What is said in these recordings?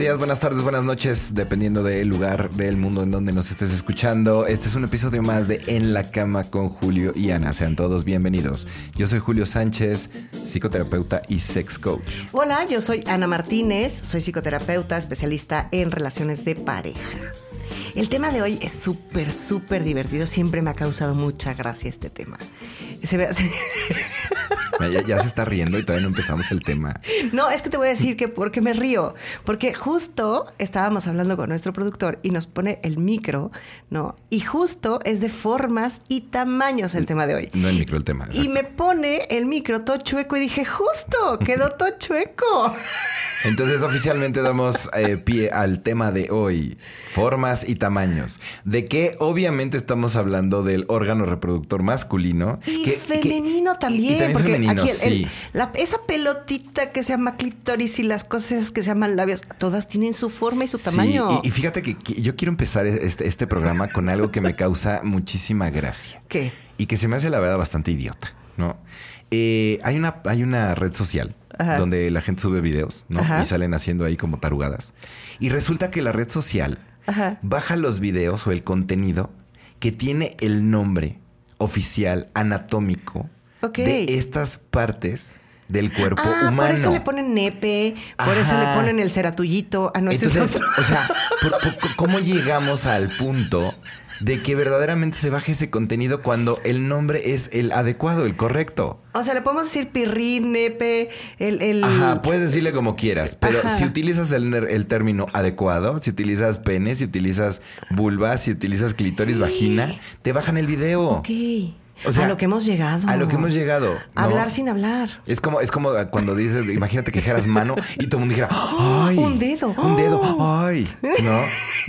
Días, buenas tardes, buenas noches, dependiendo del lugar del mundo en donde nos estés escuchando. Este es un episodio más de En la cama con Julio y Ana. Sean todos bienvenidos. Yo soy Julio Sánchez, psicoterapeuta y sex coach. Hola, yo soy Ana Martínez, soy psicoterapeuta, especialista en relaciones de pareja. El tema de hoy es súper, súper divertido. Siempre me ha causado mucha gracia este tema. Se ve así. Ya, ya, se está riendo y todavía no empezamos el tema. No, es que te voy a decir que por qué me río. Porque justo estábamos hablando con nuestro productor y nos pone el micro, ¿no? Y justo es de formas y tamaños el tema de hoy. No el micro, el tema. Exacto. Y me pone el micro todo chueco y dije, justo, quedó todo chueco. Entonces oficialmente damos eh, pie al tema de hoy, formas y tamaños. De que obviamente estamos hablando del órgano reproductor masculino. Y que, femenino que, también. Y, también porque femenino, aquí el, sí. el, la, esa pelotita que se llama clitoris y las cosas que se llaman labios, todas tienen su forma y su sí, tamaño. Y, y, fíjate que, que, yo quiero empezar este, este programa con algo que me causa muchísima gracia. ¿Qué? Y que se me hace la verdad bastante idiota, ¿no? Eh, hay, una, hay una red social Ajá. donde la gente sube videos, ¿no? Ajá. Y salen haciendo ahí como tarugadas. Y resulta que la red social Ajá. baja los videos o el contenido que tiene el nombre oficial anatómico okay. de estas partes del cuerpo ah, humano. Por eso le ponen nepe, por Ajá. eso le ponen el ceratuyito. Ah, no, Entonces, es o sea, ¿por, por, ¿cómo llegamos al punto de que verdaderamente se baje ese contenido cuando el nombre es el adecuado, el correcto? O sea, le podemos decir pirrín, nepe, el, el... Ajá, puedes decirle como quieras, pero Ajá. si utilizas el, el, término adecuado, si utilizas pene, si utilizas vulva, si utilizas clitoris, vagina, te bajan el video. Ok. O sea, a lo que hemos llegado. A lo que hemos llegado. ¿no? Hablar sin hablar. Es como, es como cuando dices, imagínate que dijeras mano y todo el mundo dijera, ¡ay! Un dedo. Un dedo. ¡ay! ¿No?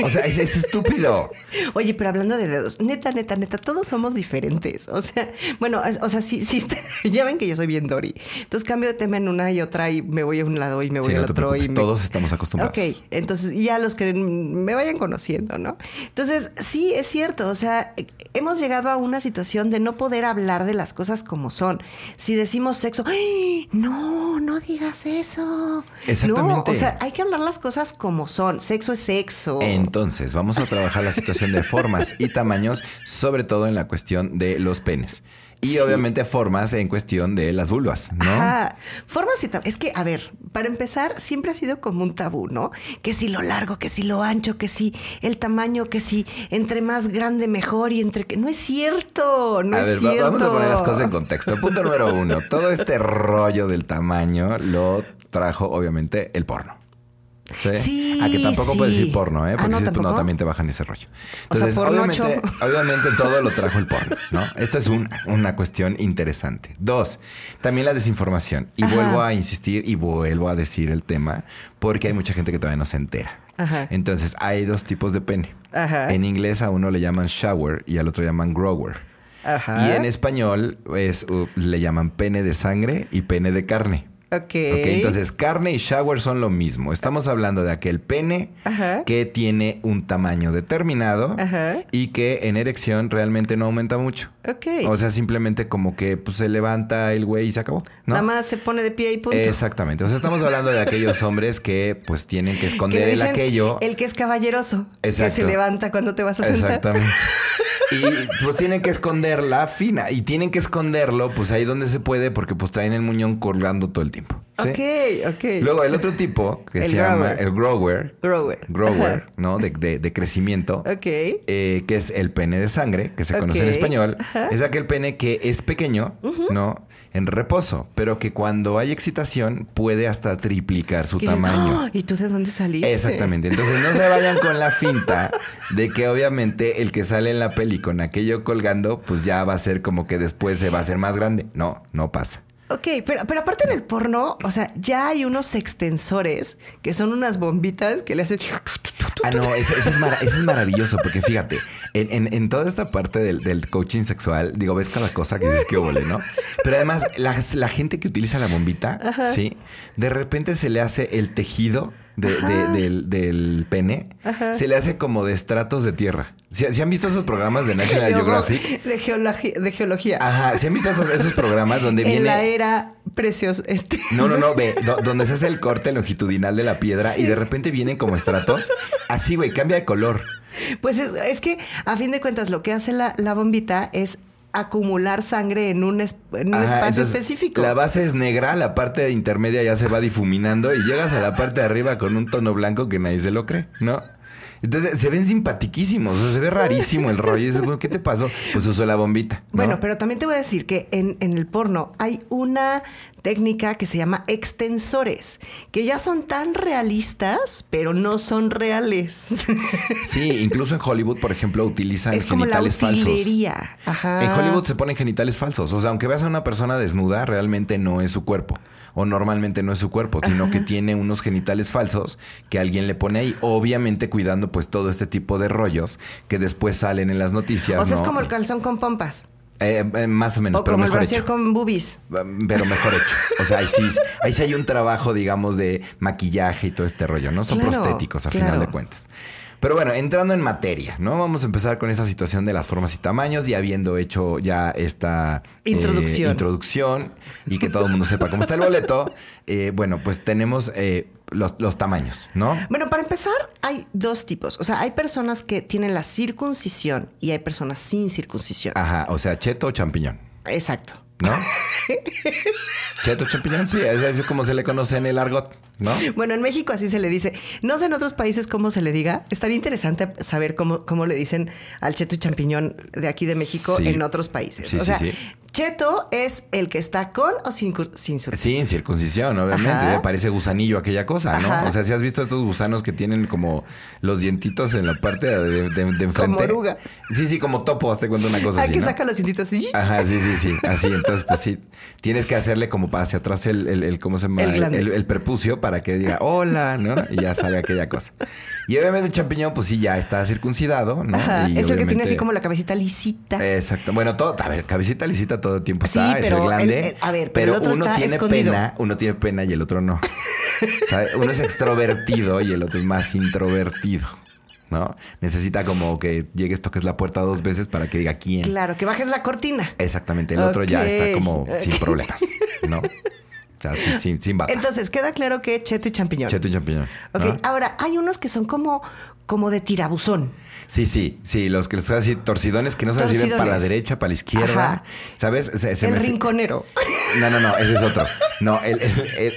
O sea, es, es, estúpido. Oye, pero hablando de dedos, neta, neta, neta, todos somos diferentes. O sea, bueno, o sea, sí, sí, ya ven que yo soy bien Dory. Entonces cambio de tema en una y otra y me voy a un lado y me voy sí, al no te otro. Y me... Todos estamos acostumbrados. Ok, entonces ya los que me vayan conociendo, ¿no? Entonces, sí, es cierto. O sea, hemos llegado a una situación de no poder hablar de las cosas como son. Si decimos sexo, ¡ay! no, no digas eso. Exactamente. No, o sea, hay que hablar las cosas como son. Sexo es sexo. Entonces, vamos a trabajar la situación de formas y tamaños, sobre todo en la cuestión de los penes. Y sí. obviamente formas en cuestión de las vulvas, ¿no? Ajá. Formas y Es que, a ver, para empezar, siempre ha sido como un tabú, ¿no? Que si lo largo, que si lo ancho, que si el tamaño, que si entre más grande mejor y entre que. No es cierto, no a es ver, cierto. Vamos a poner las cosas en contexto. Punto número uno. Todo este rollo del tamaño lo trajo, obviamente, el porno. ¿Sí? sí a que tampoco sí. puedes decir porno, ¿eh? Porque ah, no, si ¿tampoco? no, también te bajan ese rollo. Entonces, o sea, obviamente, ocho. obviamente todo lo trajo el porno, ¿no? Esto es un, una cuestión interesante. Dos, también la desinformación. Y Ajá. vuelvo a insistir y vuelvo a decir el tema porque hay mucha gente que todavía no se entera. Ajá. Entonces, hay dos tipos de pene. Ajá. En inglés a uno le llaman shower y al otro le llaman grower. Ajá. Y en español es, uh, le llaman pene de sangre y pene de carne. Okay. ok. Entonces, carne y shower son lo mismo. Estamos hablando de aquel pene Ajá. que tiene un tamaño determinado Ajá. y que en erección realmente no aumenta mucho. Ok. O sea, simplemente como que pues, se levanta el güey y se acabó. ¿no? Nada más se pone de pie y punto. Exactamente. O sea, estamos hablando de aquellos hombres que pues tienen que esconder que el aquello. El que es caballeroso. Exacto. Que se levanta cuando te vas a sentar. Exactamente. Y pues tienen que esconder la fina. Y tienen que esconderlo, pues ahí donde se puede, porque pues traen el muñón colgando todo el tiempo. ¿Sí? Ok, ok. Luego el otro tipo, que El se grower. llama el grower. Grower. Grower. ¿no? De, de- de crecimiento. Ok. eh, que es el pene de sangre, que se conoce en español. Ajá. Es aquel pene que es pequeño, ¿no? En reposo, pero que cuando hay excitación puede hasta triplicar su dices, tamaño. "Ah, ¿Y tú de dónde saliste? Exactamente. Entonces no se vayan con la finta de que obviamente el que sale en la peli con aquello colgando, pues ya va a ser como que después se va a hacer más grande. No, no pasa. Ok, pero, pero aparte en el porno, o sea, ya hay unos extensores que son unas bombitas que le hacen. Ah, no, ese, ese es, mara- ese es maravilloso porque fíjate, en, en- en toda esta parte del, del coaching sexual, digo, ves cada cosa que dices que óvole, ¿no? Pero además, la, la gente que utiliza la bombita, ¿sí? De repente se le hace el tejido de- de- del, del pene, se le hace como de estratos de tierra. ¿Sí, sí han visto esos programas de National Geographic? De geología. De geología. Ajá, ¿sí han visto esos, esos programas donde en viene... la era precios. Este. No, no, no, ve, donde se hace el corte longitudinal de la piedra y de repente vienen como estratos. Así, güey, cambia de color. Pues es, que, a fin de cuentas, lo que hace la, bombita es acumular sangre en un, espacio específico. La base es negra, la parte intermedia ya se va difuminando y llegas a la parte de arriba con un tono blanco que nadie se lo cree, ¿no? Entonces se ven simpatiquísimos, o sea, se ve rarísimo el rollo. Y dices, bueno, ¿qué te pasó? Pues usó la bombita. Bueno, pero también te voy a decir que en, en el porno hay una técnica que se llama extensores, que ya son tan realistas, pero no son reales. Sí, incluso en Hollywood, por ejemplo, utilizan es como genitales la falsos. Ajá. En Hollywood se ponen genitales falsos. O sea, aunque veas a una persona desnuda, realmente no es su cuerpo. O normalmente no es su cuerpo, sino que tiene unos genitales falsos que alguien le pone ahí. Obviamente cuidando pues todo este tipo de rollos que después salen en las noticias. O sea, es como el calzón con pompas. Eh, eh, más o menos. O como el brasier con boobies. Pero mejor hecho. O sea, ahí sí, ahí sí hay un trabajo, digamos, de maquillaje y todo este rollo, ¿no? Son prostéticos a final de cuentas. Pero bueno, entrando en materia, ¿no? Vamos a empezar con esa situación de las formas y tamaños y habiendo hecho ya esta eh, introducción, introducción y que todo el mundo sepa cómo está el boleto, bueno, pues tenemos los, tamaños, ¿no? Bueno, para empezar, hay dos tipos. O sea, hay personas que tienen la circuncisión y hay personas sin circuncisión. Ajá, o sea, cheto o champiñón. Exacto. ¿No? cheto champiñón, sí, es, como se le conoce en el argot, ¿no? Bueno, en México así se le dice. No sé en otros países cómo se le diga. Estaría interesante saber cómo, cómo le dicen al cheto y champiñón de aquí de México en otros países. o sea, Cheto es el que está con o sin, sin circuncisión. Sin circuncisión, obviamente. Parece gusanillo aquella cosa, ¿no? O sea, si has visto estos gusanos que tienen como los dientitos en la parte de, de, enfrente. Como oruga. Sí, sí, como topo, te cuento una cosa así. Que saca los dientitos. Ajá, sí, sí, sí. Así, entonces, pues sí. Tienes que hacerle como para hacia atrás el, el, ¿cómo se llama? El, el, prepucio para que diga hola, ¿no? Y ya sale aquella cosa. Y obviamente el champiñón, pues sí, ya está circuncidado, ¿no? es el que tiene así como la cabecita lisita. Exacto. Bueno, todo, a ver, cabecita lisita todo el tiempo está, es el grande. a ver, pero, uno tiene pena, uno tiene pena y el otro no. Uno es extrovertido y el otro es más introvertido. ¿no? Necesita como que llegues, toques la puerta dos veces para que diga quién. Claro, que bajes la cortina. Exactamente. El otro ya está como sin problemas, ¿no? O sea, sin, sin, bata. Entonces, queda claro que cheto y champiñón. Cheto y champiñón. Ok, ahora, hay unos que son como, como de tirabuzón. Sí, sí, sí, los que les voy así, torcidones que no se sirven para la derecha, para la izquierda. ¿Sabes? el rinconero. No, no, no, ese es otro. No, el,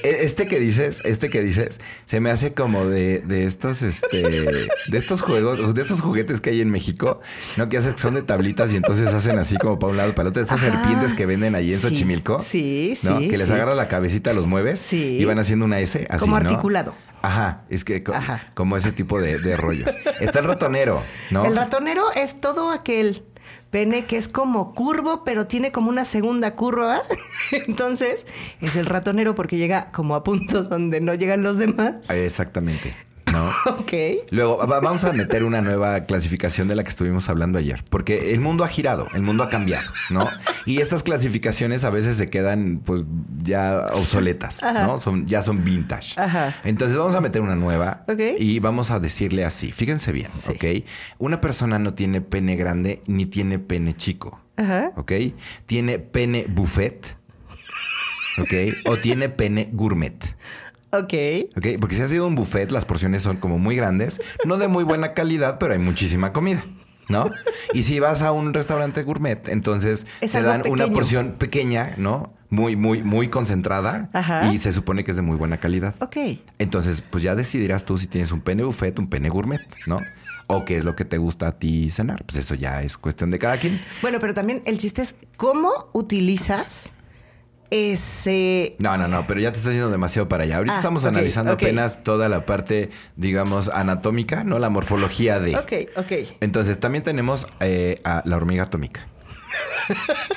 este que dices, este que dices, se me hace como de, de estos, este, de estos juegos, de estos juguetes que hay en México, ¿no? Que hacen son de tablitas y entonces hacen así como para un lado, para el otro. Estas serpientes que venden allí en Xochimilco. Sí, ¿no? Que les agarra la cabecita, los mueves sí. y van haciendo una S así. Como articulado. Ajá, es que como ese tipo de, rollos. Está el ratonero, ¿no? El ratonero es todo aquel pene que es como curvo, pero tiene como una segunda curva. Entonces, es el ratonero porque llega como a puntos donde no llegan los demás. Exactamente. ¿No? ok. Luego vamos a meter una nueva clasificación de la que estuvimos hablando ayer, porque el mundo ha girado, el mundo ha cambiado, ¿no? Y estas clasificaciones a veces se quedan pues ya obsoletas, ¿no? Son, ya son vintage. Ajá. Entonces vamos a meter una nueva y vamos a decirle así, fíjense bien, ¿ok? Una persona no tiene pene grande ni tiene pene chico, Ajá. ¿ok? Tiene pene buffet. ¿Ok? O tiene pene gourmet. Ok. Ok, porque si ha sido un buffet, las porciones son como muy grandes, no de muy buena calidad, pero hay muchísima comida. ¿No? Y si vas a un restaurante gourmet, entonces te dan una porción pequeña, ¿no? Muy, muy, muy concentrada y se supone que es de muy buena calidad. Ok. Entonces, pues ya decidirás tú si tienes un pene buffet, un pene gourmet, ¿no? O qué es lo que te gusta a ti cenar. Pues eso ya es cuestión de cada quien. Bueno, pero también el chiste es cómo utilizas ese... No, no, no, pero ya te estás yendo demasiado para allá. Ahorita ah, estamos analizando apenas toda la parte, digamos, anatómica, ¿no? La morfología de... Ok, ok. Entonces, también tenemos eh, a la hormiga atómica.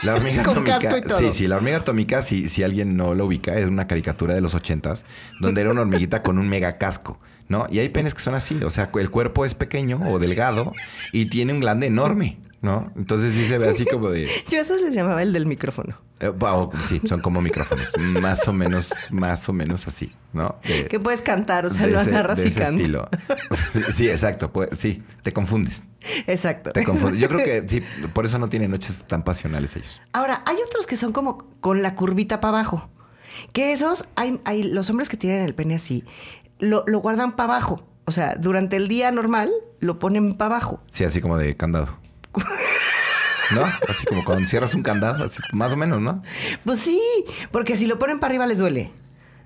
La hormiga atómica. Sí, sí, la hormiga atómica, si, si alguien no lo ubica, es una caricatura de los ochentas, donde era una hormiguita con un mega casco, ¿no? Y hay penes que son así, o sea, el cuerpo es pequeño o delgado y tiene un glande enorme. ¿No? Entonces sí se ve así como de... Yo eso les llamaba el del micrófono. Eh, sí, son como micrófonos, más o menos, más o menos así, ¿no? que puedes cantar, o sea, lo agarras y cantas. estilo. Sí, exacto, pues, sí, te confundes. Exacto. Te confundes. Yo creo que sí, por eso no tienen noches tan pasionales ellos. Ahora, hay otros que son como con la curvita para abajo. Que esos, hay, hay los hombres que tienen el pene así, lo, lo guardan para abajo. O sea, durante el día normal lo ponen para abajo. Sí, así como de candado. ¿No? Así como cuando cierras un candado, así más o menos, ¿no? Pues sí, porque si lo ponen para arriba les duele.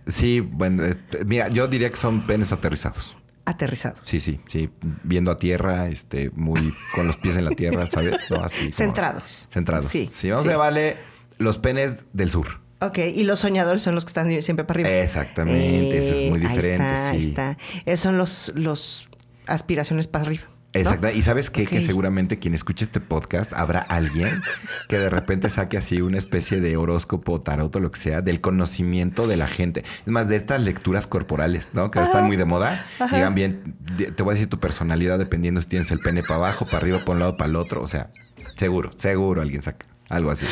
Sí, bueno, este, mira, yo diría que son penes aterrizados. Aterrizados. Sí, sí, sí, viendo a tierra, este, muy con los pies en la tierra, ¿sabes? No, así. Centrados. Centrados. Sí. Sí, vamos a vale los penes del sur. Ok, y los soñadores son los que están siempre para arriba. Exactamente, eso es muy diferente. Ahí está, ahí está. Esos son los, los aspiraciones para arriba. Exacto. Y sabes qué? que seguramente quien escuche este podcast habrá alguien que de repente saque así una especie de horóscopo, tarot o lo que sea, del conocimiento de la gente. Es más, de estas lecturas corporales, ¿no? Que están muy de moda. Digan bien, te voy a decir tu personalidad dependiendo si tienes el pene para abajo, para arriba, para un lado, para el otro. O sea, seguro, seguro alguien saca algo así.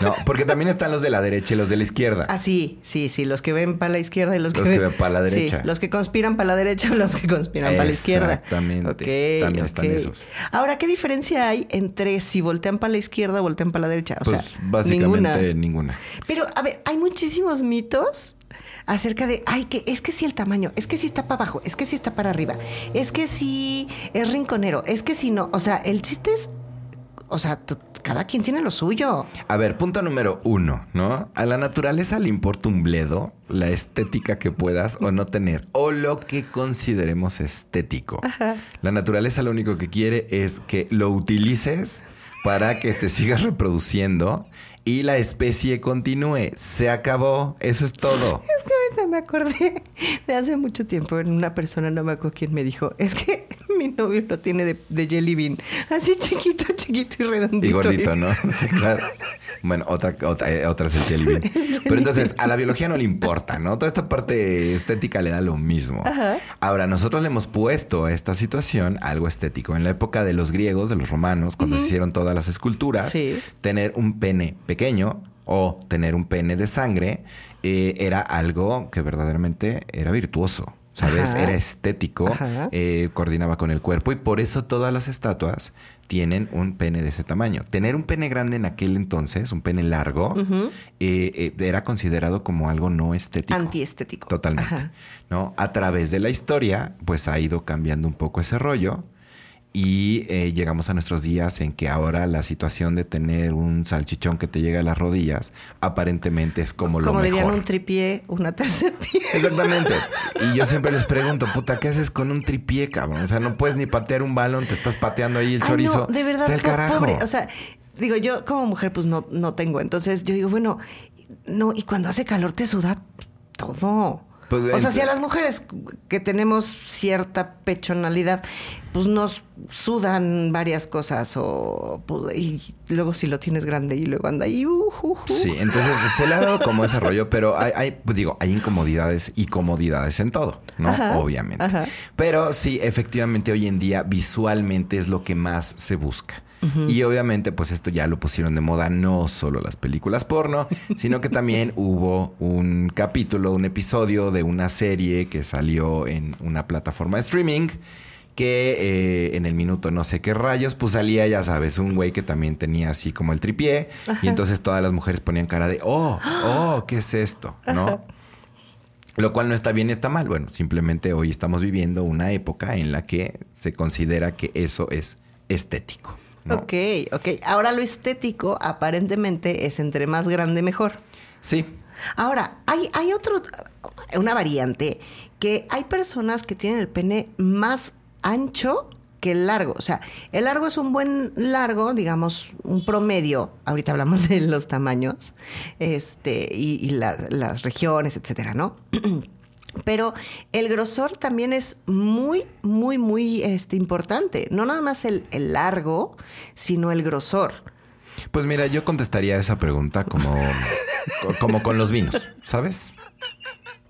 No, porque también están los de la derecha y los de la izquierda. Ah, sí, sí, sí, los que ven para la izquierda y los, que, ven para la derecha. Sí, los que conspiran para la derecha o los que conspiran para la izquierda. Exactamente. también están esos. Ahora, ¿qué diferencia hay entre si voltean para la izquierda o voltean para la derecha? O pues, sea, básicamente ninguna. Pero, a ver, hay muchísimos mitos acerca de, ay, que es que sí el tamaño, es que sí está para abajo, es que sí está para arriba, es que sí es rinconero, es que sí no. O sea, el chiste es, o sea, cada quien tiene lo suyo. A ver, punto número uno, ¿no? A la naturaleza le importa un bledo la estética que puedas o no tener, o lo que consideremos estético. La naturaleza lo único que quiere es que lo utilices para que te sigas reproduciendo y la especie continúe. Se acabó, eso es todo. Es que ahorita me acordé de hace mucho tiempo en una persona, no me acuerdo quién me dijo, es que mi novio lo tiene de, de jelly bean, así chiquito, chiquito y redondito. Y gordito, ¿no? Sí, claro. Bueno, otra, otra, eh, otra es el jelly bean. Pero entonces, a la biología no le importa, ¿no? Toda esta parte estética le da lo mismo. Ahora, nosotros le hemos puesto a esta situación algo estético. En la época de los griegos, de los romanos, cuando se hicieron todas las esculturas, tener un pene pequeño o tener un pene de sangre eh, era algo que verdaderamente era virtuoso. ¿Sabes? Era estético, eh, coordinaba con el cuerpo y por eso todas las estatuas tienen un pene de ese tamaño. Tener un pene grande en aquel entonces, un pene largo, eh, era considerado como algo no estético. Antiestético. Totalmente. ¿no? A través de la historia, pues ha ido cambiando un poco ese rollo y eh, llegamos a nuestros días en que ahora la situación de tener un salchichón que te llega a las rodillas aparentemente es como, lo mejor. Como dirían un tripié, una tercera pie. Exactamente. Y yo siempre les pregunto, puta, ¿qué haces con un tripié, cabrón? O sea, no puedes ni patear un balón, te estás pateando ahí el chorizo. de verdad, Está el carajo. pobre. O sea, digo, yo como mujer pues no, no tengo. Entonces yo digo, bueno, no, y cuando hace calor te suda todo. Pues, o sea, si a las mujeres que tenemos cierta pechonalidad, pues nos sudan varias cosas o pues, y luego si lo tienes grande y luego anda ahí. Uh, uh, uh. Sí, entonces se le ha dado como ese rollo, pero hay, pues digo, hay incomodidades y comodidades en todo, ¿no? Obviamente. Pero sí, efectivamente hoy en día visualmente es lo que más se busca. Y obviamente, pues esto ya lo pusieron de moda no solo las películas porno, sino que también hubo un capítulo, un episodio de una serie que salió en una plataforma de streaming que eh, en el minuto no sé qué rayos, pues salía, ya sabes, un güey que también tenía así como el tripié. Y entonces todas las mujeres ponían cara de, oh, oh, ¿qué es esto? ¿No? Lo cual no está bien ni está mal. Bueno, simplemente hoy estamos viviendo una época en la que se considera que eso es estético. Ok, ok. Ahora lo estético aparentemente es entre más grande mejor. Sí. Ahora, hay, hay otro, una variante, que hay personas que tienen el pene más ancho que el largo. O sea, el largo es un buen largo, digamos, un promedio. Ahorita hablamos de los tamaños este, y, las regiones, etcétera, ¿no? Pero el grosor también es muy, muy, muy este, importante. No nada más el, largo, sino el grosor. Pues mira, yo contestaría esa pregunta como, como con los vinos, ¿sabes?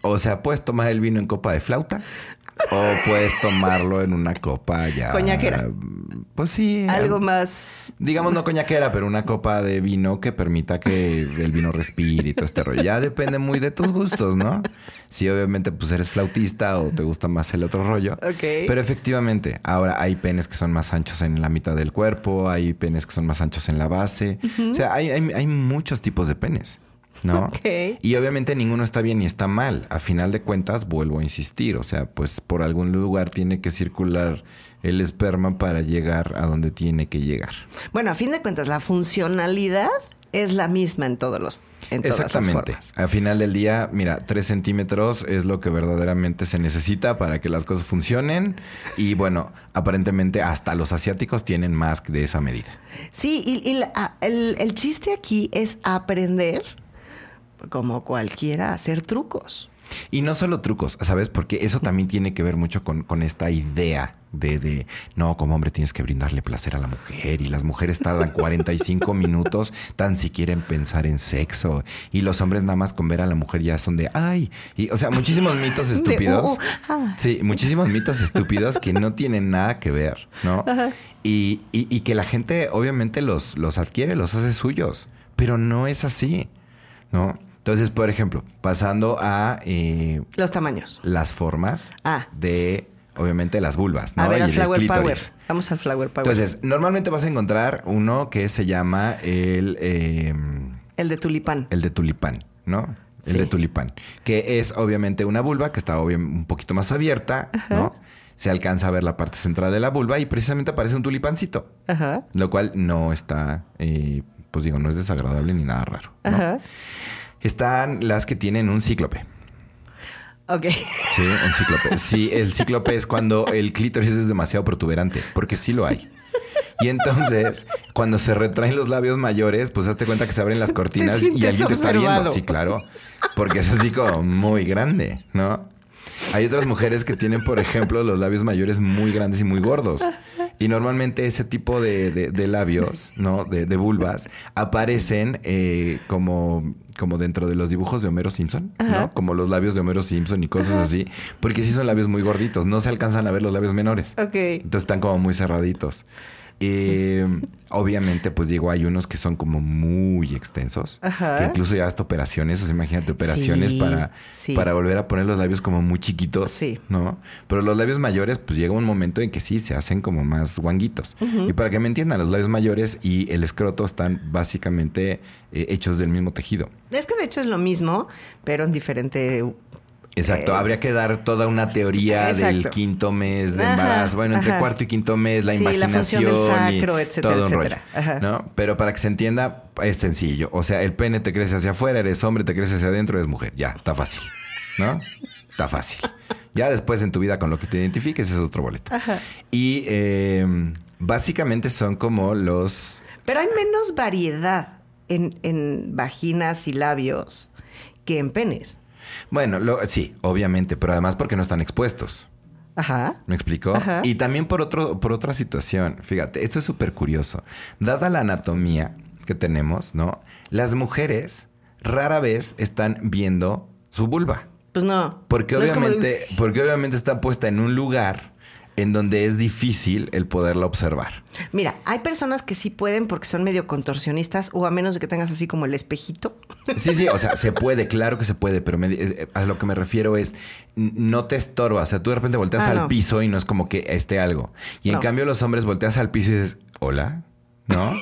O sea, puedes tomar el vino en copa de flauta o puedes tomarlo en una copa ya. Coñaquera. Pues sí. Algo más. Digamos no coñaquera, pero una copa de vino que permita que el vino respire y todo este rollo. Ya depende muy de tus gustos, ¿no? Si obviamente pues eres flautista o te gusta más el otro rollo. Ok. Pero efectivamente, ahora hay penes que son más anchos en la mitad del cuerpo, hay penes que son más anchos en la base. O sea, hay, hay muchos tipos de penes. ¿no? Y obviamente ninguno está bien ni está mal. A final de cuentas, vuelvo a insistir, o sea, pues por algún lugar tiene que circular el esperma para llegar a donde tiene que llegar. Bueno, a fin de cuentas, la funcionalidad es la misma en todos los en Exactamente. Al final del día, mira, tres centímetros es lo que verdaderamente se necesita para que las cosas funcionen. Y bueno, aparentemente hasta los asiáticos tienen más de esa medida. Sí, y, el, el chiste aquí es aprender, como cualquiera, a hacer trucos. Y no solo trucos, ¿sabes? Porque eso también tiene que ver mucho con, con esta idea de, de, no, como hombre tienes que brindarle placer a la mujer y las mujeres tardan 45 minutos tan siquiera en pensar en sexo y los hombres nada más con ver a la mujer ya son de, ay, y o sea, muchísimos mitos estúpidos. Uh, ah. Sí, muchísimos mitos estúpidos que no tienen nada que ver, ¿no? Y, y, y, que la gente obviamente los, los adquiere, los hace suyos, pero no es así, ¿no? Entonces, por ejemplo, pasando a... Eh, Los tamaños. Las formas ah. de, obviamente, las vulvas, ¿no? A ver, flower power. Vamos al flower power. Entonces, normalmente vas a encontrar uno que se llama el... Em, el de tulipán. El de tulipán, ¿no? El de tulipán. Que es, obviamente, una vulva que está un poquito más abierta, ¿no? Se alcanza a ver la parte central de la vulva y precisamente aparece un tulipancito. Ajá. Lo cual no está... Eh, pues digo, no es desagradable ni nada raro. ¿no? Ajá están las que tienen un cíclope. Ok. Sí, un cíclope. Sí, el cíclope es cuando el clítoris es demasiado protuberante, porque sí lo hay. Y entonces, cuando se retraen los labios mayores, pues hazte cuenta que se abren las cortinas y alguien te está viendo. Sí, claro. Porque es así como muy grande, ¿no? Hay otras mujeres que tienen, por ejemplo, los labios mayores muy grandes y muy gordos. Y normalmente ese tipo de, labios, ¿no? De, vulvas, aparecen eh, como, como dentro de los dibujos de Homero Simpson, ¿no? Como los labios de Homero Simpson y cosas así. Porque sí son labios muy gorditos. No se alcanzan a ver los labios menores. Ok. Entonces están como muy cerraditos. Eh, obviamente, pues digo, hay unos que son como muy extensos. Que incluso ya hasta operaciones, o sea, imagínate operaciones para, para volver a poner los labios como muy chiquitos. Sí. ¿No? Pero los labios mayores, pues llega un momento en que sí se hacen como más guanguitos. Y para que me entiendan, los labios mayores y el escroto están básicamente eh, hechos del mismo tejido. Es que de hecho es lo mismo, pero en diferente Exacto, eh, habría que dar toda una teoría del quinto mes de embarazo, bueno, entre cuarto y quinto mes, la sí, imaginación, la función del sacro, etcétera, etcétera. ¿no? Pero para que se entienda, es sencillo. O sea, el pene te crece hacia afuera, eres hombre, te crece hacia adentro, eres mujer. Ya, está fácil. ¿No? Está fácil. Ya después en tu vida con lo que te identifiques es otro boleto. Y eh, básicamente son como los... Pero hay menos variedad en, en vaginas y labios que en penes. Bueno, sí, obviamente, pero además porque no están expuestos. Ajá. ¿Me explicó? Y también por, otro, por otra situación. Fíjate, esto es súper curioso. Dada la anatomía que tenemos, ¿no? Las mujeres rara vez están viendo su vulva. Pues no. Porque obviamente, porque obviamente está puesta en un lugar en donde es difícil el poderla observar. Mira, hay personas que sí pueden porque son medio contorsionistas o a menos de que tengas así como el espejito. Sí, sí, o sea, se puede, claro que se puede, pero eh, eh, a lo que me refiero es no te estorba, o sea, tú de repente volteas ah, al piso y no es como que esté algo. Y en cambio los hombres volteas al piso y dices, hola, ¿no?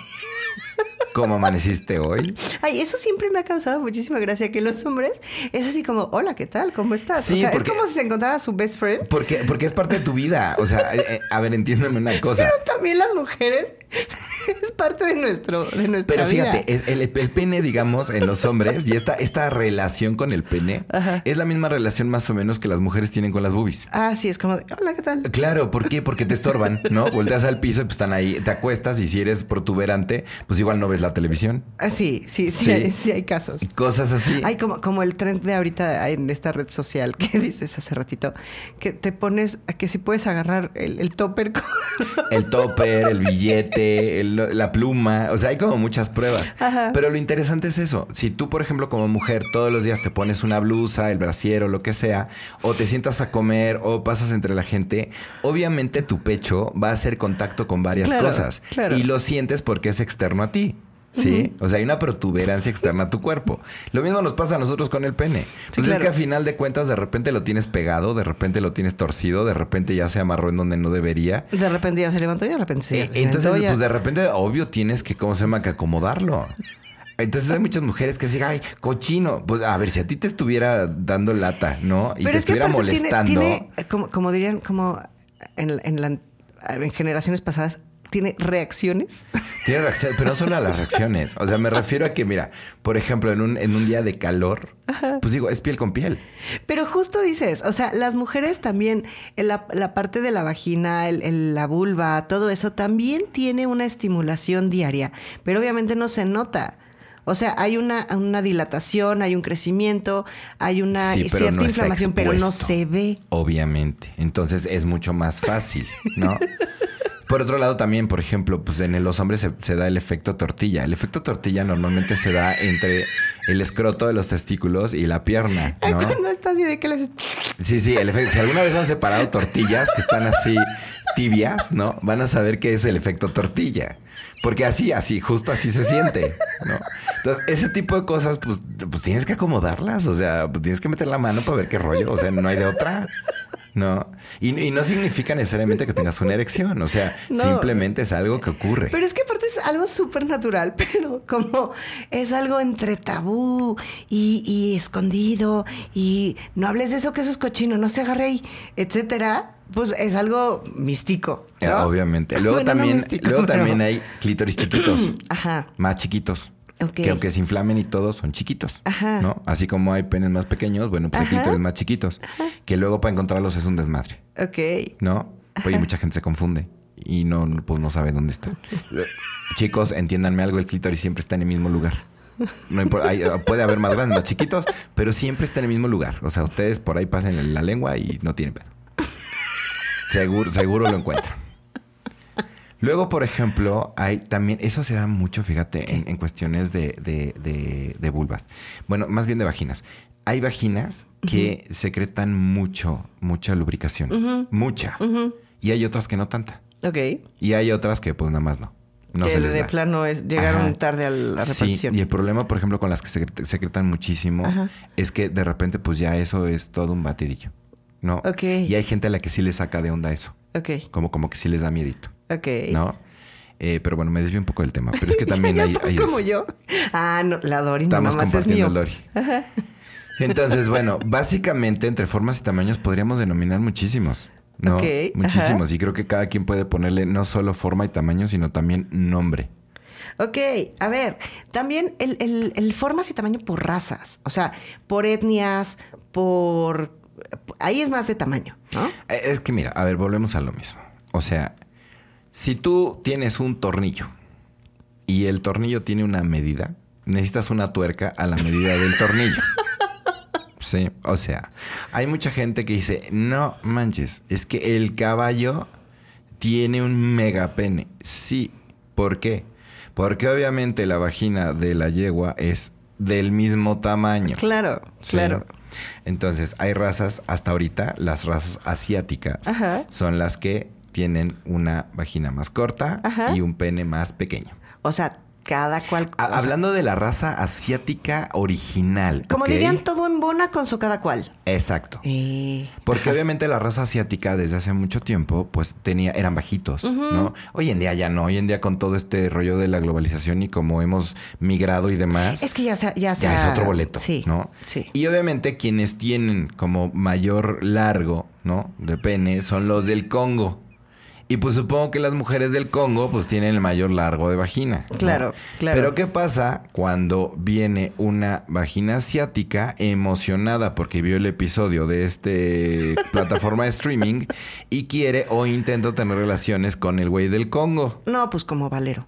¿Cómo amaneciste hoy? Ay, eso siempre me ha causado muchísima gracia que los hombres es así como, hola, ¿qué tal? ¿Cómo estás? o sea, es como si se encontrara su best friend. Porque, porque es parte de tu vida. O sea, eh, eh, a ver, entiéndeme una cosa. Pero también las mujeres es parte de nuestro de nuestra Pero fíjate, El, el, pene, digamos, en los hombres y esta, esta relación con el pene es la misma relación más o menos que las mujeres tienen con las boobies. Ah, sí, es como, hola, ¿qué tal? Claro, ¿por qué? Porque te estorban, ¿no? Volteas al piso y pues están ahí, te acuestas y si eres protuberante, pues igual no ves la televisión. Ah, sí, sí, sí, sí. Hay, casos. Cosas así. Hay como, como el trend de ahorita en esta red social que dices hace ratito, que te pones, a que si puedes agarrar el, topper con... El topper, el billete, la pluma, o sea, hay como muchas pruebas. Pero lo interesante es eso. Si tú, por ejemplo, como mujer, todos los días te pones una blusa, el brasier o lo que sea, o te sientas a comer o pasas entre la gente, obviamente tu pecho va a hacer contacto con varias cosas. Y lo sientes porque es externo a ti. ¿Sí? O sea, hay una protuberancia externa a tu cuerpo. Lo mismo nos pasa a nosotros con el pene. Pues es que a final de cuentas, de repente lo tienes pegado, de repente lo tienes torcido, de repente ya se amarró en donde no debería. De repente ya se levantó y de repente se. Eh, entonces, pues de repente, obvio, tienes que, ¿cómo se llama? Que acomodarlo. Entonces hay muchas mujeres que dicen, ay, cochino. Pues a ver, si a ti te estuviera dando lata, ¿no? Y te estuviera molestando. como, como, dirían, como en, en, en generaciones pasadas, tiene reacciones. Tiene reacciones, pero no solo a las reacciones. O sea, me refiero a que, mira, por ejemplo, en un, en un día de calor, pues digo, es piel con piel. Pero justo dices, o sea, las mujeres también, la, la parte de la vagina, el, la vulva, todo eso también tiene una estimulación diaria, pero obviamente no se nota. O sea, hay una, una dilatación, hay un crecimiento, hay una cierta inflamación, pero no se ve. Obviamente. Entonces es mucho más fácil, ¿no? Por otro lado, también, por ejemplo, pues en los hombres se, da el efecto tortilla. El efecto tortilla normalmente se da entre el escroto de los testículos y la pierna. ¿no? Cuando está así de que les. Sí, sí, el efecto. Si alguna vez han separado tortillas que están así tibias, ¿no? Van a saber que es el efecto tortilla. Porque así, así, justo así se siente, ¿no? Entonces, ese tipo de cosas, pues, pues tienes que acomodarlas. O sea, pues tienes que meter la mano para ver qué rollo. O sea, no hay de otra. No. Y, no significa necesariamente que tengas una erección. O sea, simplemente es algo que ocurre. Pero es que aparte es algo súper natural, pero como es algo entre tabú y, escondido y no hables de eso que eso es cochino, no se agarre ahí, etcétera. Pues es algo místico. Obviamente. Luego también, luego también hay clítoris chiquitos. Ajá. Más chiquitos. Que aunque se inflamen y todos son chiquitos. Ajá. ¿No? Así como hay penes más pequeños, bueno, pues hay clítoris más chiquitos. Que luego para encontrarlos es un desmadre. Ok. ¿No? Oye, mucha gente se confunde y no, pues no sabe dónde está. Chicos, entiéndanme algo, el clítoris siempre está en el mismo lugar. No puede haber más grandes, más chiquitos, pero siempre está en el mismo lugar. O sea, ustedes por ahí pasen la lengua y no tienen pedo. Seguro, seguro lo encuentran. Luego, por ejemplo, hay también, eso se da mucho, fíjate, en, cuestiones de, de, vulvas. Bueno, más bien de vaginas. Hay vaginas que secretan mucho, mucha lubricación. Mucha. Y hay otras que no tanta. Ok. Y hay otras que pues nada más no. No que se les de plano es, llegaron tarde a la repartición. Sí, y el problema, por ejemplo, con las que secretan muchísimo, es que de repente, pues ya eso es todo un batidillo. ¿No? Ok. Y hay gente a la que sí le saca de onda eso. Ok. Como, como que sí les da miedito. Ok. ¿No? Eh, pero bueno, me desvío un poco del tema. Pero es que también ya, hay. hay como yo. Ah, no, la Dori Estamos no, es mío. El Dori. Entonces, bueno, básicamente entre formas y tamaños podríamos denominar muchísimos. ¿no? Muchísimos. Y creo que cada quien puede ponerle no solo forma y tamaño, sino también nombre. Ok, a ver, también el, el, el formas y tamaño por razas, o sea, por etnias, por... Ahí es más de tamaño, ¿no? Eh, es que mira, a ver, volvemos a lo mismo. O sea, si tú tienes un tornillo y el tornillo tiene una medida, necesitas una tuerca a la medida del tornillo. Sí, o sea, hay mucha gente que dice, no manches, es que el caballo tiene un mega pene. Sí, ¿por qué? Porque obviamente la vagina de la yegua es del mismo tamaño. Claro, claro. Entonces, hay razas, hasta ahorita, las razas asiáticas son las que tienen una vagina más corta y un pene más pequeño. O sea, cada cual. hablando de la raza asiática original. Como dirían, todo en bona con su cada cual. Exacto. Eh, Porque obviamente la raza asiática desde hace mucho tiempo, pues tenía, eran bajitos, ¿no? Hoy en día ya no. Hoy en día con todo este rollo de la globalización y como hemos migrado y demás. Es que ya, ya, ya es otro boleto, sí, ¿no? Sí. Y obviamente quienes tienen como mayor largo, ¿no? De pene son los del Congo. Y pues supongo que las mujeres del Congo pues tienen el mayor largo de vagina. Claro, claro. Pero ¿qué pasa cuando viene una vagina asiática emocionada porque vio el episodio de este plataforma de streaming y quiere o intenta tener relaciones con el güey del Congo? No, pues como Valero.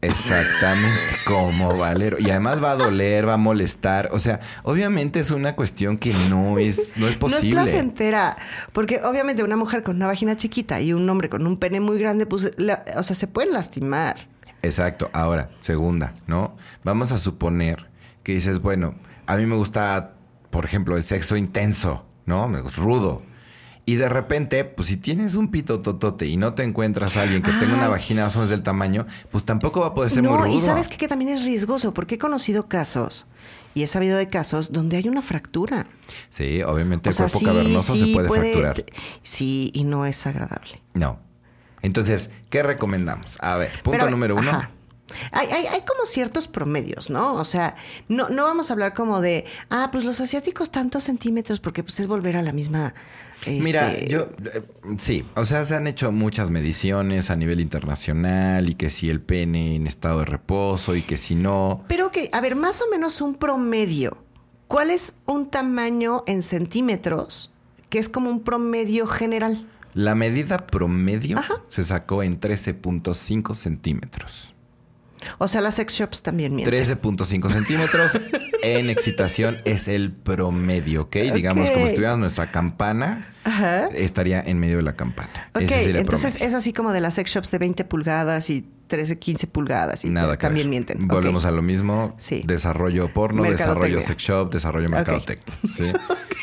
Exactamente, como Valero. Y además va a doler, va a molestar. O sea, obviamente es una cuestión que no es, no es posible. No es placentera. Porque obviamente una mujer con una vagina chiquita y un hombre con un pene muy grande, pues, o sea, se pueden lastimar. Exacto. Ahora, segunda, ¿no? Vamos a suponer que dices, bueno, a mí me gusta, por ejemplo, el sexo intenso, ¿no? Me gusta rudo. Y de repente, pues si tienes un pito totote y no te encuentras a alguien que tenga una vagina más o menos del tamaño, pues tampoco va a poder ser muy rudo. y sabes que, también es riesgoso, porque he conocido casos y he sabido de casos donde hay una fractura. Sí, obviamente el cuerpo cavernoso se puede, fracturar. Sí, y no es agradable. No. Entonces, ¿qué recomendamos? A ver, punto número uno. Hay, hay, hay, como ciertos promedios, ¿no? O sea, no, no vamos a hablar como de, ah, pues los asiáticos tantos centímetros, porque pues es volver a la misma... Mira, este, yo, eh, sí, o sea, se han hecho muchas mediciones a nivel internacional y que si el pene en estado de reposo y que si no... Pero que, a ver, más o menos un promedio. ¿Cuál es un tamaño en centímetros que es como un promedio general? La medida promedio se sacó en 13.5 centímetros. O sea, las sex shops también mienten. 13.5 centímetros en excitación es el promedio, ¿ok? Digamos, como si tuviéramos nuestra campana, estaría en medio de la campana. Ok, entonces es así como de las sex shops de 20 pulgadas y 13, 15 pulgadas y Nada también mienten. Volvemos a lo mismo. Sí. Desarrollo porno, desarrollo sex shop, desarrollo mercadotecnia. ¿sí?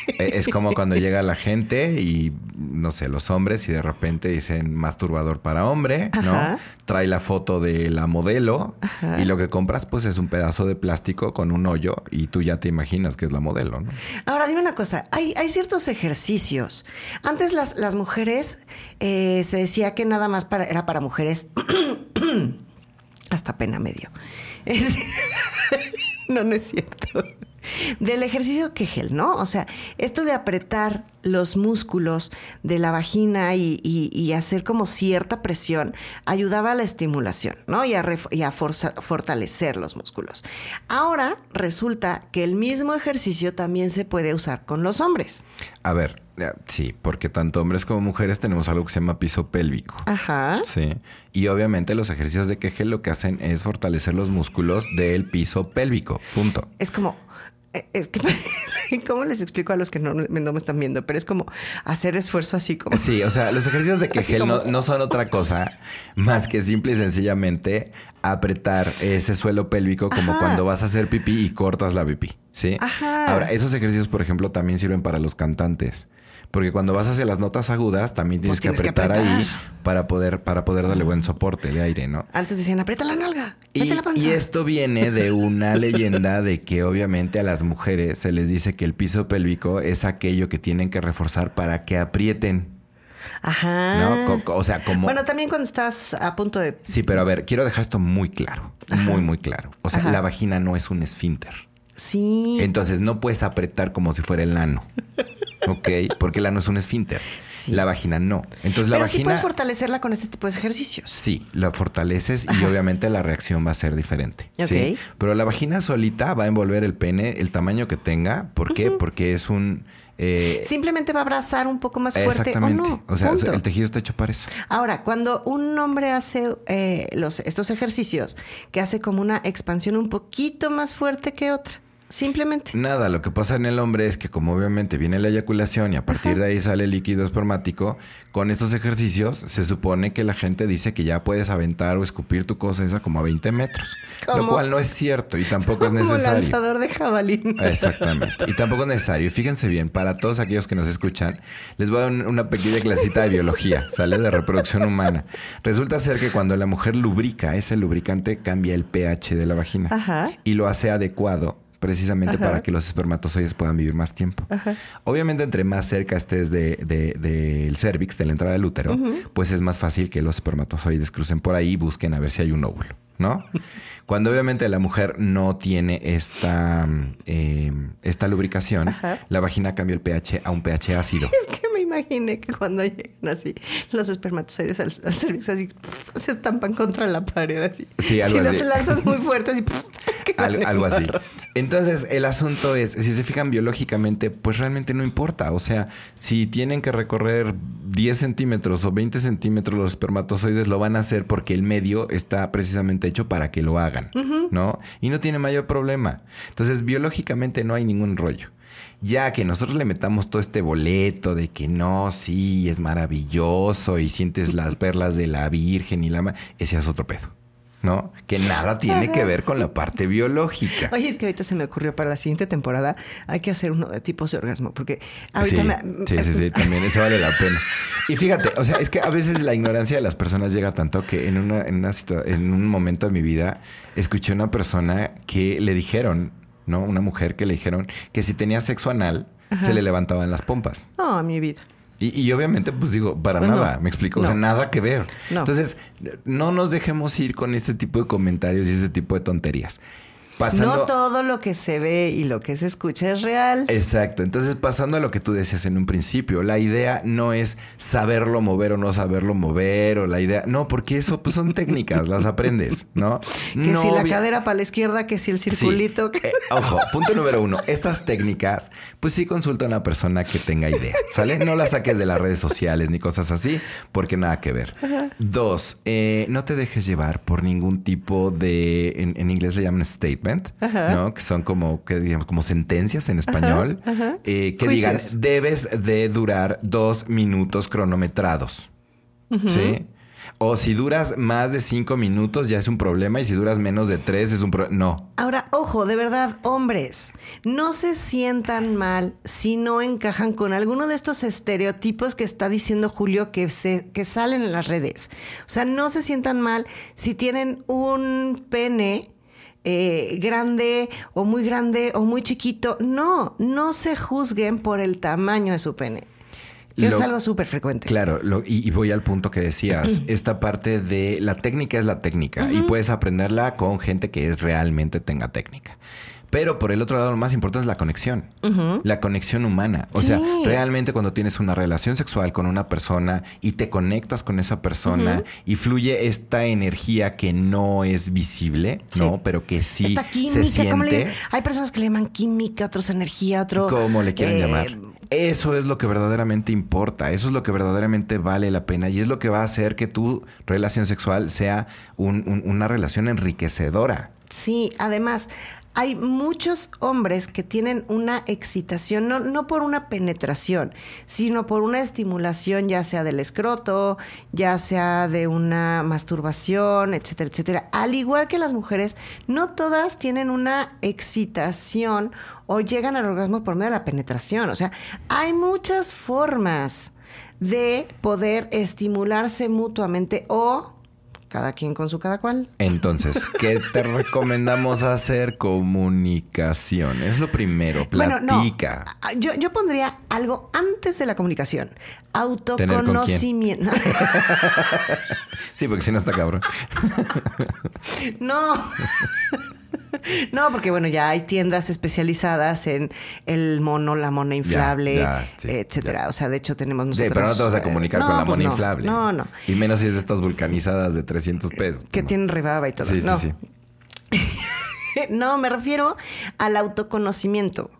Eh, es como cuando llega la gente y, no sé, los hombres y de repente dicen masturbador para hombre, ¿no? Trae la foto de la modelo y lo que compras pues es un pedazo de plástico con un hoyo y tú ya te imaginas que es la modelo, ¿no? Ahora dime una cosa, hay, ciertos ejercicios. Antes las, las mujeres eh, se decía que nada más para, era para mujeres. Hasta pena medio. no, no es cierto del ejercicio Kegel, ¿no? O sea, esto de apretar los músculos de la vagina y, hacer como cierta presión ayudaba a la estimulación, ¿no? Y a, fortalecer los músculos. Ahora resulta que el mismo ejercicio también se puede usar con los hombres. A ver, sí, porque tanto hombres como mujeres tenemos algo que se llama piso pélvico. Ajá. Sí. Y obviamente los ejercicios de Kegel lo que hacen es fortalecer los músculos del piso pélvico. Punto. Es como es que, ¿cómo les explico a los que no, me están viendo? Pero es como hacer esfuerzo así como... Sí, o sea, los ejercicios de Kegel no, son otra cosa más que simple y sencillamente apretar ese suelo pélvico como cuando vas a hacer pipí y cortas la pipí, ¿sí? Ajá. Ahora, esos ejercicios, por ejemplo, también sirven para los cantantes. Porque cuando vas hacia las notas agudas, también tienes, pues que, apretar ahí para poder, para poder darle buen soporte de aire, ¿no? Antes decían, aprieta la nalga, y, la panza. Y esto viene de una leyenda de que obviamente a las mujeres se les dice que el piso pélvico es aquello que tienen que reforzar para que aprieten. Ajá. ¿No? O sea, como. Bueno, también cuando estás a punto de. Sí, pero a ver, quiero dejar esto muy claro. Muy, muy claro. O sea, la vagina no es un esfínter. Sí. Entonces no puedes apretar como si fuera el ano. Ok, porque el ano es un esfínter. La vagina no. Entonces la Pero vagina. Sí puedes fortalecerla con este tipo de ejercicios. Sí, la fortaleces y obviamente la reacción va a ser diferente. ¿sí? Pero la vagina solita va a envolver el pene el tamaño que tenga. ¿Por qué? Porque es un. Eh, Simplemente va a abrazar un poco más fuerte exactamente. o no. O sea, el tejido está hecho para eso. Ahora, cuando un hombre hace eh, los, estos ejercicios, que hace como una expansión un poquito más fuerte que otra, Simplemente. Nada, lo que pasa en el hombre es que como obviamente viene la eyaculación y a partir de ahí sale el líquido espermático, con estos ejercicios se supone que la gente dice que ya puedes aventar o escupir tu cosa esa como a 20 metros. Lo cual no es cierto y tampoco es necesario. Como lanzador de jabalí. Exactamente. Y tampoco es necesario. Fíjense bien, para todos aquellos que nos escuchan, les voy a dar una pequeña clasita de biología, sale de reproducción humana. Resulta ser que cuando la mujer lubrica, ese lubricante cambia el pH de la vagina y lo hace adecuado precisamente para que los espermatozoides puedan vivir más tiempo. Obviamente, entre más cerca estés del de, de, cervix, de la entrada del útero, pues es más fácil que los espermatozoides crucen por ahí y busquen a ver si hay un óvulo, ¿no? Cuando obviamente la mujer no tiene esta, eh, esta lubricación, la vagina cambia el pH a un pH ácido. Es que me imaginé que cuando llegan así los espermatozoides al, cervix así se estampan contra la pared así. Sí, algo si así. los lanzas muy fuerte así. algo así. Entonces, el asunto es, si se fijan biológicamente, pues realmente no importa. O sea, si tienen que recorrer 10 centímetros o 20 centímetros los espermatozoides, lo van a hacer porque el medio está precisamente hecho para que lo hagan, ¿no? Y no tiene mayor problema. Entonces, biológicamente no hay ningún rollo. Ya que nosotros le metamos todo este boleto de que no, sí, es maravilloso y sientes las perlas de la Virgen y la... Ese es otro pedo. ¿no? Que nada tiene que ver con la parte biológica. Oye, es que ahorita se me ocurrió para la siguiente temporada hay que hacer uno de tipos de orgasmo, porque ahorita sí, sí, sí, también eso vale la pena. Y fíjate, o sea, es que a veces la ignorancia de las personas llega tanto que en, una, en, una en un momento de mi vida escuché una persona que le dijeron, ¿no? Una mujer que le dijeron que si tenía sexo anal, se le levantaban las pompas. Oh, mi vida. Y, obviamente, pues digo, para pues nada, me explico, o sea, nada que ver. Entonces, no nos dejemos ir con este tipo de comentarios y ese tipo de tonterías no todo lo que se ve y lo que se escucha es real. Exacto. Entonces, pasando a lo que tú decías en un principio, la idea no es saberlo mover o no saberlo mover, o la idea. No, porque eso pues, son técnicas, las aprendes, ¿no? Que si la cadera para la izquierda, que si el circulito. Eh, ojo, punto número uno. Estas técnicas, pues sí consulta a una persona que tenga idea, ¿sale? No las saques de las redes sociales ni cosas así, porque nada que ver. Dos, eh, no te dejes llevar por ningún tipo de. En, en inglés le llaman ¿no? Que son como, que digamos, como sentencias en español, eh, que digan, debes de durar dos minutos cronometrados. ¿Sí? O si duras más de cinco minutos ya es un problema y si duras menos de tres es un problema. No. Ahora, ojo, de verdad, hombres, no se sientan mal si no encajan con alguno de estos estereotipos que está diciendo Julio que, se, que salen en las redes. O sea, no se sientan mal si tienen un pene eh, grande o muy grande o muy chiquito. No, no se juzguen por el tamaño de su pene. es algo súper frecuente. Claro, y, voy al punto que decías. Esta parte de la técnica es la técnica y puedes aprenderla con gente que realmente tenga técnica. Pero por el otro lado, lo más importante es la conexión. La conexión humana. O sea, realmente cuando tienes una relación sexual con una persona y te conectas con esa persona y fluye esta energía que no es visible, ¿no? Pero que sí se siente. Hay personas que le llaman química, otros energía, otro. Como le quieren eh, llamar. Eso es lo que verdaderamente importa. Eso es lo que verdaderamente vale la pena y es lo que va a hacer que tu relación sexual sea una relación enriquecedora. Sí, además, hay muchos hombres que tienen una excitación, no, por una penetración, sino por una estimulación, ya sea del escroto, ya sea de una masturbación, etcétera, etcétera. Al igual que las mujeres, no todas tienen una excitación o llegan al orgasmo por medio de la penetración. O sea, hay muchas formas de poder estimularse mutuamente o cada quien con su cada cual. Entonces, ¿qué te recomendamos hacer? Comunicación. Es lo primero. Platica. Ah, yo, yo, pondría algo antes de la comunicación. Autoconocimiento. sí, porque si no está cabrón. no. No, porque bueno, ya hay tiendas especializadas en el mono, la mona inflable, etcétera. O sea, de hecho tenemos nosotros... Sí, pero no te vas a comunicar con la pues mona inflable. No, no. Y menos si es de estas vulcanizadas de 300 pesos. Que tienen rebaba y todo. Sí, sí, sí. no, me refiero al autoconocimiento,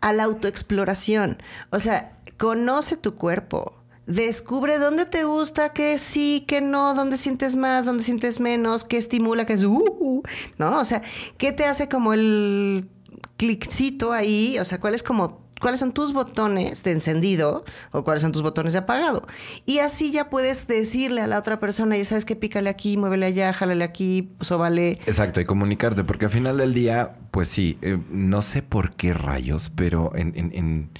a la autoexploración. O sea, conoce tu cuerpo Descubre dónde te gusta, qué sí, qué no, dónde sientes más, dónde sientes menos, qué estimula, qué es, uh, uh, ¿no? O sea, qué te hace como el cliccito ahí, o sea, cuál es como cuáles son tus botones de encendido o cuáles son tus botones de apagado. Y así ya puedes decirle a la otra persona, ya sabes que pícale aquí, muévele allá, jálale aquí, sóbale. Exacto, y comunicarte, porque al final del día, pues sí, eh, no sé por qué rayos, pero en, en en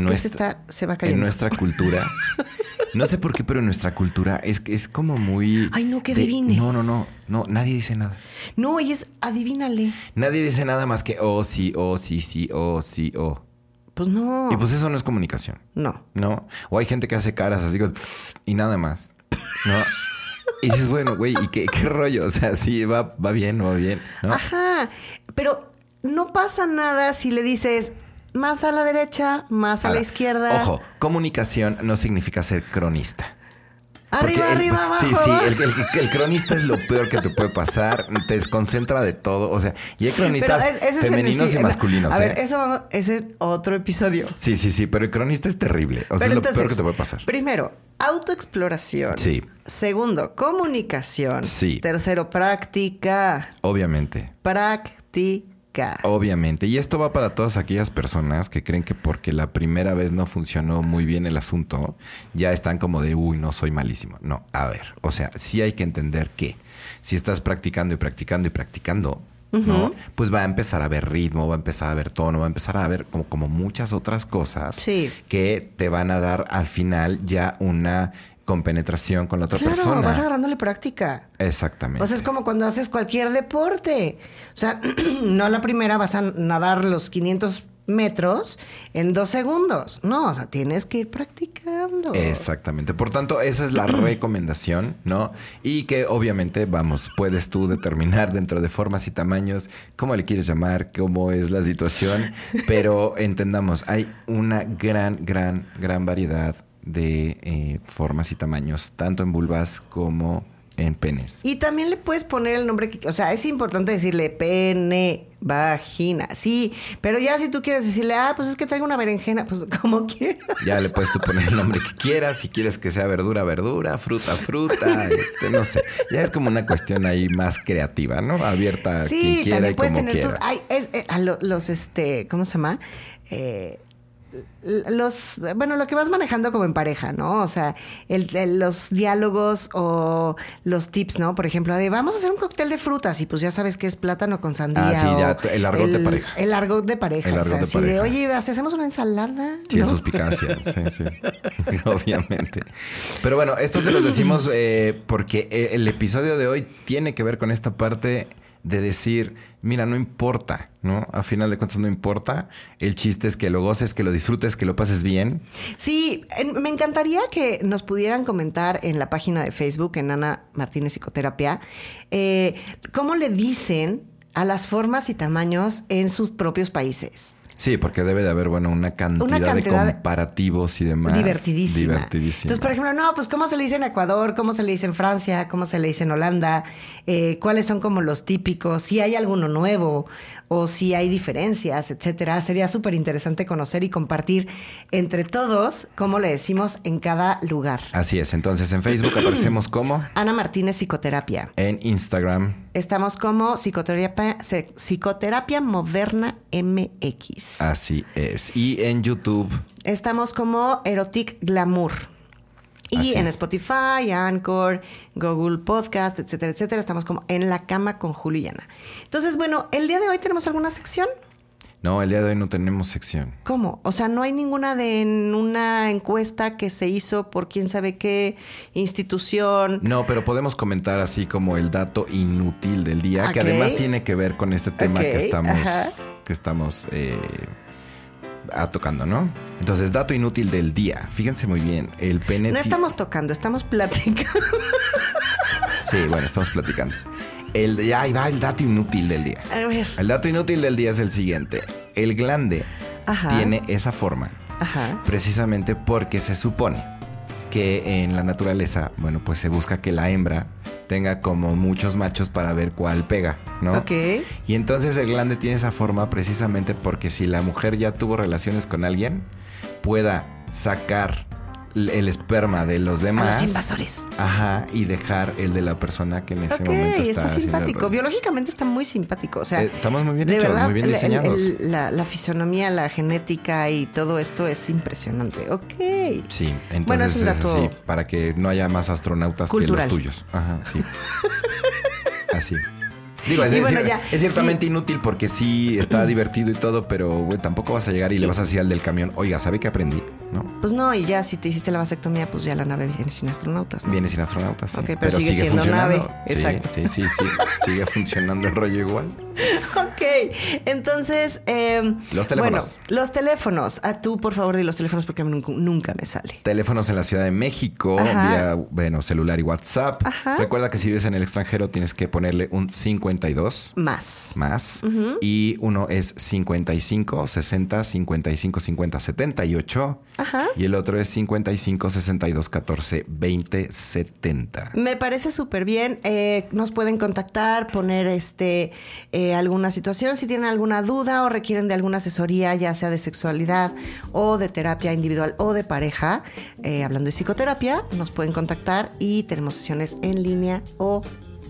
nuestra, se va En nuestra cultura. no sé por qué, pero en nuestra cultura es, es como muy. Ay, no, que adivine. no, no, no. No, nadie dice nada. No, y es adivínale. Nadie dice nada más que oh, sí, oh, sí, sí, oh, sí, oh. Pues no. Y pues eso no es comunicación. No. No. O hay gente que hace caras así y nada más. ¿No? Y dices, bueno, güey, ¿y qué, qué rollo? O sea, sí, va, va bien, va bien. Ajá. Pero no pasa nada si le dices, más a la derecha, más a, la izquierda. Ojo, comunicación no significa ser cronista. Arriba, arriba, abajo. Sí, sí, el, cronista es lo peor que te puede pasar. Te desconcentra de todo. O sea, y hay cronistas femeninos y masculinos. A ver, ¿eh? eso vamos, es otro episodio. Sí, sí, sí, pero el cronista es terrible. O sea, es lo peor que te puede pasar. Primero, autoexploración. Sí. Segundo, comunicación. Sí. Tercero, práctica. Obviamente. Práctica. Obviamente. Y esto va para todas aquellas personas que creen que porque la primera vez no funcionó muy bien el asunto, ya están como de, uy, no soy malísimo. No, a ver, o sea, sí hay que entender que si estás practicando y practicando y practicando, ¿no? Pues va a empezar a ver ritmo, va a empezar a ver tono, va a empezar a ver como, como muchas otras cosas que te van a dar al final ya una con penetración con la otra claro, persona. vas agarrándole práctica. Exactamente. O sea, es como cuando haces cualquier deporte. O sea, no la primera vas a nadar los 500 metros en dos segundos. No, o sea, tienes que ir practicando. Exactamente. Por tanto, esa es la recomendación, ¿no? Y que obviamente, vamos, puedes tú determinar dentro de formas y tamaños cómo le quieres llamar, cómo es la situación, pero entendamos, hay una gran, gran, gran variedad de eh, formas y tamaños, tanto en vulvas como en penes. Y también le puedes poner el nombre que, o sea, es importante decirle pene, vagina, sí, pero ya si tú quieres decirle, ah, pues es que traigo una berenjena, pues como quieras. Ya le puedes tú poner el nombre que quieras, si quieres que sea verdura, verdura, fruta, fruta, este, no sé. Ya es como una cuestión ahí más creativa, ¿no? Abierta a quien quiera y como quiera. es, eh, los, este, ¿cómo se llama? Eh, los, bueno, lo que vas manejando como en pareja, ¿no? O sea, los diálogos o los tips, ¿no? Por ejemplo, de vamos a hacer un cóctel de frutas y pues ya sabes que es plátano con sandía. Ah, sí, ya, el argot de pareja. El argot de pareja. El argot o sea, de, oye, hacemos una ensalada. Sí, en suspicacia, sí, sí. Obviamente. Pero bueno, esto se los decimos eh, porque el episodio de hoy tiene que ver con esta parte de decir, mira, no importa, ¿no? A final de cuentas no importa. El chiste es que lo goces, que lo disfrutes, que lo pases bien. Sí, me encantaría que nos pudieran comentar en la página de Facebook, en Ana Martínez Psicoterapia, eh, cómo le dicen a las formas y tamaños en sus propios países. Sí, porque debe de haber, bueno, una cantidad, de comparativos y demás. Divertidísima. Entonces, por ejemplo, no, pues cómo se le dice en Ecuador, cómo se le dice en Francia, cómo se le dice en Holanda, eh, cuáles son como los típicos, si hay alguno nuevo o si hay diferencias, etcétera. Sería súper interesante conocer y compartir entre todos cómo le decimos en cada lugar. Así es. Entonces, en Facebook aparecemos como Ana Martínez Psicoterapia. En Instagram. Estamos como Psicoterapia, Psicoterapia Moderna MX. Así es. Y en YouTube. Estamos como Erotic Glamour. Y en Spotify, Anchor, Google Podcast, etcétera, etcétera, estamos como en la cama con Juliana. Entonces, bueno, el día de hoy tenemos alguna sección. No, el día de hoy no tenemos sección. ¿Cómo? O sea, no hay ninguna de una encuesta que se hizo por quién sabe qué institución. No, pero podemos comentar así como el dato inútil del día, que además tiene que ver con este tema que estamos, que estamos eh, tocando, ¿no? Entonces, dato inútil del día. Fíjense muy bien, el pene... No estamos tocando, estamos platicando. Sí, bueno, estamos platicando. El, ya, ahí va el dato inútil del día. A ver. El dato inútil del día es el siguiente. El glande tiene esa forma precisamente porque se supone que en la naturaleza, bueno, pues se busca que la hembra tenga como muchos machos para ver cuál pega, ¿no? Ok. Y entonces el glande tiene esa forma precisamente porque si la mujer ya tuvo relaciones con alguien, pueda sacar el esperma de los demás. A los invasores. Ajá, y dejar el de la persona que en ese momento está. está simpático. Biológicamente está muy simpático. O sea, eh, estamos muy bien hechos, muy bien diseñados. la, fisonomía, la genética y todo esto es impresionante. Ok. Sí, entonces bueno, es un dato para que no haya más astronautas que los tuyos. Ajá, sí. Así. Digo, es, ciertamente inútil porque sí está divertido y todo, pero güey, tampoco vas a llegar y le vas a decir al del camión, oiga, ¿sabe qué aprendí? ¿No? Pues no, y ya si te hiciste la vasectomía, pues ya la nave viene sin astronautas. Viene sin astronautas. Ok, pero, sigue, siendo nave. Exacto. Sí, sí, sí, sigue funcionando el rollo igual. Ok, entonces. Em, los teléfonos. Bueno, los teléfonos. A tú, por favor, di los teléfonos porque nunca, me sale. Teléfonos en la Ciudad de México, vía, bueno, celular y WhatsApp. Recuerda que si vives en el extranjero tienes que ponerle un 52. Más. Más. Y uno es 55, 60, 55, 50, 78. Ajá. Y el otro es 55, 62, 14, 20, 70. Me parece súper bien. Eh, nos pueden contactar, poner este. Eh, alguna situación, si tienen alguna duda o requieren de alguna asesoría, ya sea de sexualidad o de terapia individual o de pareja, eh, hablando de psicoterapia, nos pueden contactar y tenemos sesiones en línea o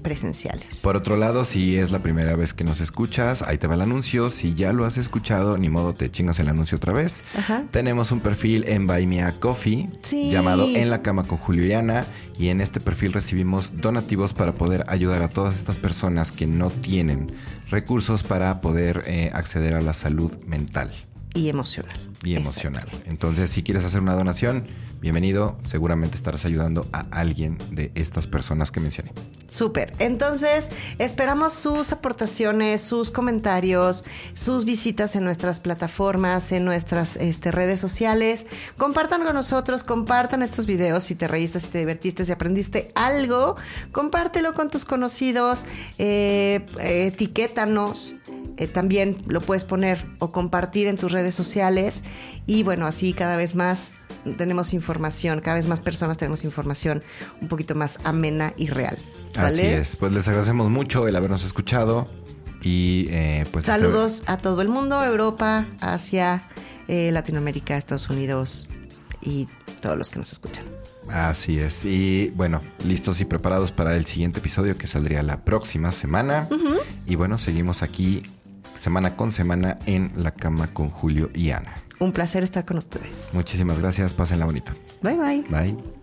presenciales. Por otro lado, si es la primera vez que nos escuchas, ahí te va el anuncio. Si ya lo has escuchado, ni modo te chingas el anuncio otra vez. Tenemos un perfil en Buy Me Coffee llamado En la cama con Juliana y en este perfil recibimos donativos para poder ayudar a todas estas personas que no tienen recursos para poder eh, acceder a la salud mental. Y emocional. Y emocional. Entonces, si quieres hacer una donación, bienvenido. Seguramente estarás ayudando a alguien de estas personas que mencioné. Súper. Entonces, esperamos sus aportaciones, sus comentarios, sus visitas en nuestras plataformas, en nuestras este, redes sociales. Compartan con nosotros, compartan estos videos si te reíste, si te divertiste, si aprendiste algo. Compártelo con tus conocidos, eh, etiquétanos. Eh, también lo puedes poner o compartir en tus redes sociales y bueno, así cada vez más tenemos información, cada vez más personas tenemos información un poquito más amena y real. Así es, pues les agradecemos mucho el habernos escuchado y eh, pues... Saludos a todo el mundo, Europa, Asia, eh, Latinoamérica, Estados Unidos y todos los que nos escuchan. Así es. Y bueno, listos y preparados para el siguiente episodio que saldría la próxima semana. Y bueno, seguimos aquí semana con semana en la cama con Julio y Ana. Un placer estar con ustedes. Muchísimas gracias. Pásenla bonita. Bye bye. Bye.